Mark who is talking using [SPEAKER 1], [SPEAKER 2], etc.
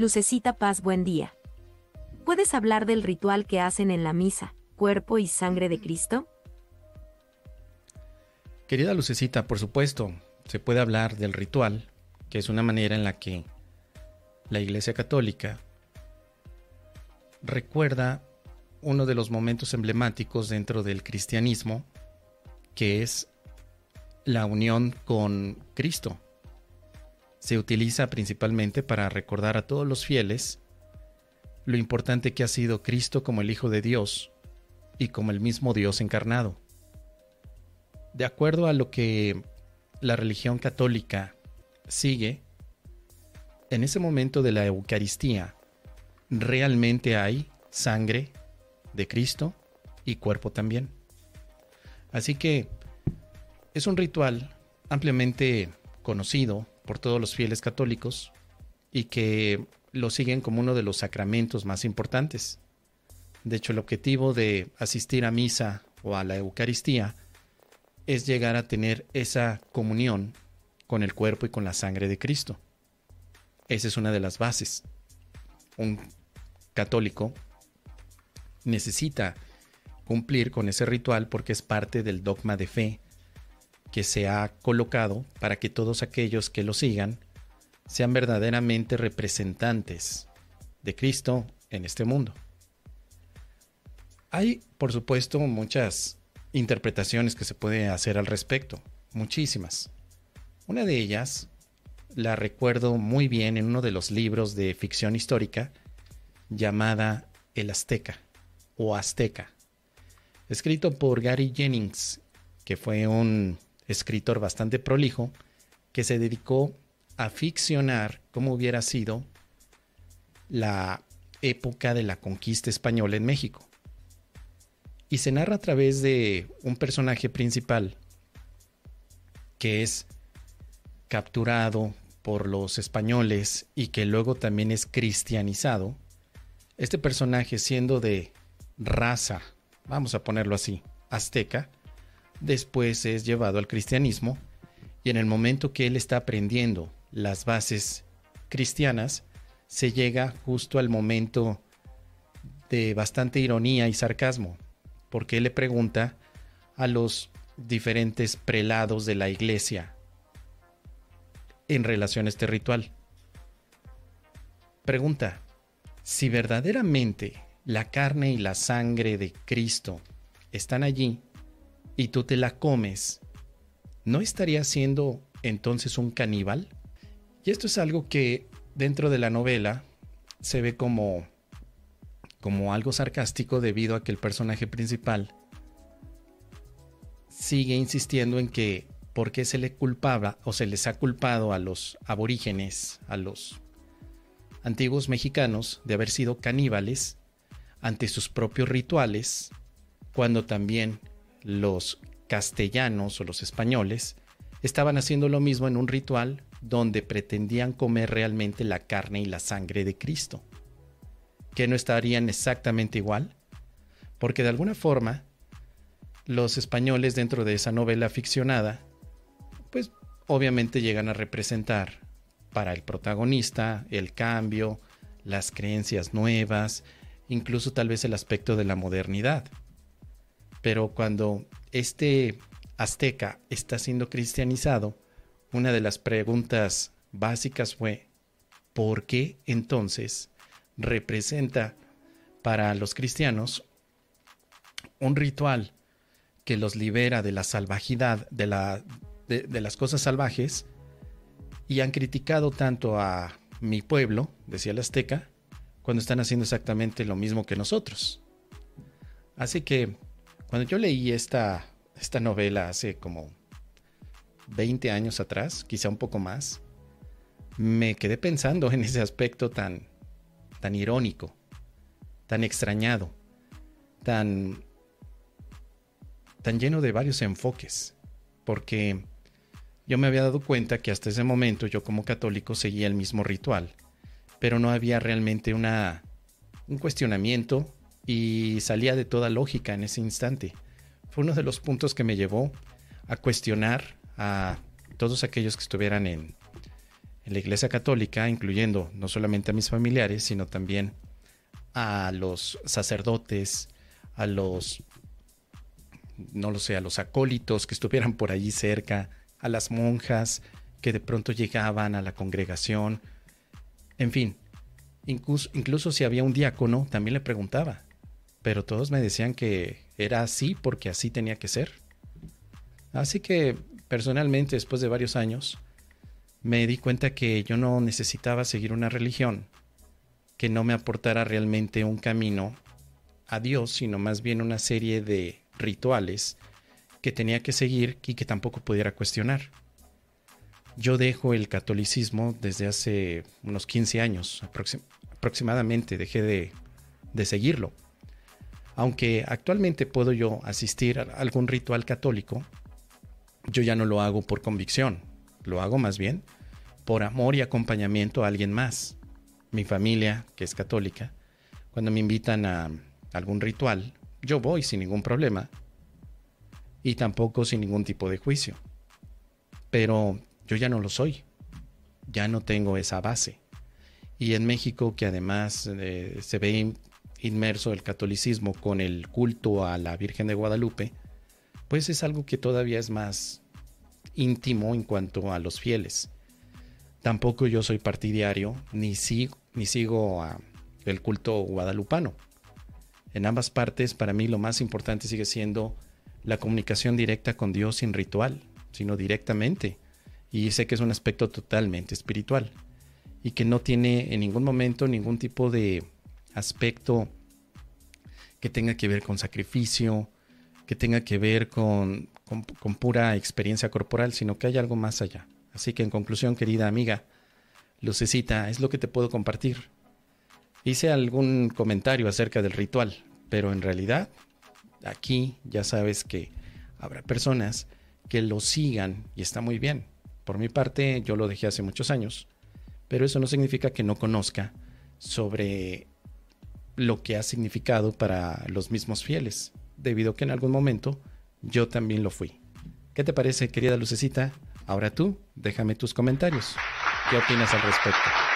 [SPEAKER 1] Lucecita Paz, buen día. ¿Puedes hablar del ritual que hacen en la misa, cuerpo y sangre de Cristo?
[SPEAKER 2] Querida Lucecita, por supuesto, se puede hablar del ritual, que es una manera en la que la Iglesia Católica recuerda uno de los momentos emblemáticos dentro del cristianismo, que es la unión con Cristo. Se utiliza principalmente para recordar a todos los fieles lo importante que ha sido Cristo como el Hijo de Dios y como el mismo Dios encarnado. De acuerdo a lo que la religión católica sigue, en ese momento de la Eucaristía, realmente hay sangre de Cristo y cuerpo también. Así que es un ritual ampliamente conocido por todos los fieles católicos y que lo siguen como uno de los sacramentos más importantes. De hecho, el objetivo de asistir a misa o a la Eucaristía es llegar a tener esa comunión con el cuerpo y con la sangre de Cristo. Esa es una de las bases. Un católico necesita cumplir con ese ritual porque es parte del dogma de fe que se ha colocado para que todos aquellos que lo sigan sean verdaderamente representantes de Cristo en este mundo. Hay, por supuesto, muchas interpretaciones que se puede hacer al respecto, muchísimas. Una de ellas la recuerdo muy bien en uno de los libros de ficción histórica llamada El Azteca o Azteca, escrito por Gary Jennings, que fue un escritor bastante prolijo, que se dedicó a ficcionar cómo hubiera sido la época de la conquista española en México. Y se narra a través de un personaje principal que es capturado por los españoles y que luego también es cristianizado. Este personaje siendo de raza, vamos a ponerlo así, azteca, después es llevado al cristianismo y en el momento que él está aprendiendo las bases cristianas, se llega justo al momento de bastante ironía y sarcasmo, porque él le pregunta a los diferentes prelados de la iglesia en relación a este ritual. Pregunta, si verdaderamente la carne y la sangre de Cristo están allí y tú te la comes, ¿no estaría siendo entonces un caníbal? Y esto es algo que dentro de la novela se ve como, como algo sarcástico debido a que el personaje principal sigue insistiendo en que por qué se le culpaba o se les ha culpado a los aborígenes, a los antiguos mexicanos de haber sido caníbales ante sus propios rituales, cuando también los castellanos o los españoles estaban haciendo lo mismo en un ritual donde pretendían comer realmente la carne y la sangre de Cristo. ¿Que no estarían exactamente igual? Porque de alguna forma, los españoles dentro de esa novela ficcionada, pues obviamente llegan a representar para el protagonista el cambio, las creencias nuevas, incluso tal vez el aspecto de la modernidad. Pero cuando este azteca está siendo cristianizado, una de las preguntas básicas fue, ¿por qué entonces representa para los cristianos un ritual que los libera de la salvajidad, de, de, las cosas salvajes, y han criticado tanto a mi pueblo, decía el azteca, cuando están haciendo exactamente lo mismo que nosotros. Así que cuando yo leí esta, esta novela hace como 20 años atrás, quizá un poco más, me quedé pensando en ese aspecto tan, tan irónico, tan extrañado, tan, tan lleno de varios enfoques, porque yo me había dado cuenta que hasta ese momento yo como católico seguía el mismo ritual, pero no había realmente una, un cuestionamiento y salía de toda lógica en ese instante. Fue uno de los puntos que me llevó a cuestionar a todos aquellos que estuvieran en, la Iglesia Católica, incluyendo no solamente a mis familiares, sino también a los sacerdotes, a los, no lo sé, a los acólitos que estuvieran por allí cerca, a las monjas que de pronto llegaban a la congregación, en fin, incluso, incluso si había un diácono, también le preguntaba, pero todos me decían que era así porque así tenía que ser. Así que personalmente, después de varios años, me di cuenta que yo no necesitaba seguir una religión que no me aportara realmente un camino a Dios, sino más bien una serie de rituales que tenía que seguir y que tampoco pudiera cuestionar. Yo dejo el catolicismo desde hace unos 15 años aproximadamente, dejé de, de seguirlo. Aunque actualmente puedo yo asistir a algún ritual católico, yo ya no lo hago por convicción, lo hago más bien por amor y acompañamiento a alguien más. Mi familia, que es católica, cuando me invitan a algún ritual, yo voy sin ningún problema y tampoco sin ningún tipo de juicio. Pero yo ya no lo soy, ya no tengo esa base. Y en México, que además eh, se ve inmerso el catolicismo con el culto a la Virgen de Guadalupe, pues es algo que todavía es más íntimo en cuanto a los fieles. Tampoco yo soy partidario ni sigo, ni sigo el culto guadalupano. En ambas partes, para mí lo más importante sigue siendo la comunicación directa con Dios sin ritual, sino directamente. Y sé que es un aspecto totalmente espiritual y que no tiene en ningún momento ningún tipo de aspecto que tenga que ver con sacrificio, que tenga que ver con, con, pura experiencia corporal, sino que hay algo más allá. Así que en conclusión, querida amiga, Lucecita, es lo que te puedo compartir. Hice algún comentario acerca del ritual, pero en realidad aquí ya sabes que habrá personas que lo sigan y está muy bien. Por mi parte, yo lo dejé hace muchos años, pero eso no significa que no conozca sobre lo que ha significado para los mismos fieles, debido a que en algún momento yo también lo fui. ¿Qué te parece, querida Lucecita? Ahora tú, déjame tus comentarios. ¿Qué opinas al respecto?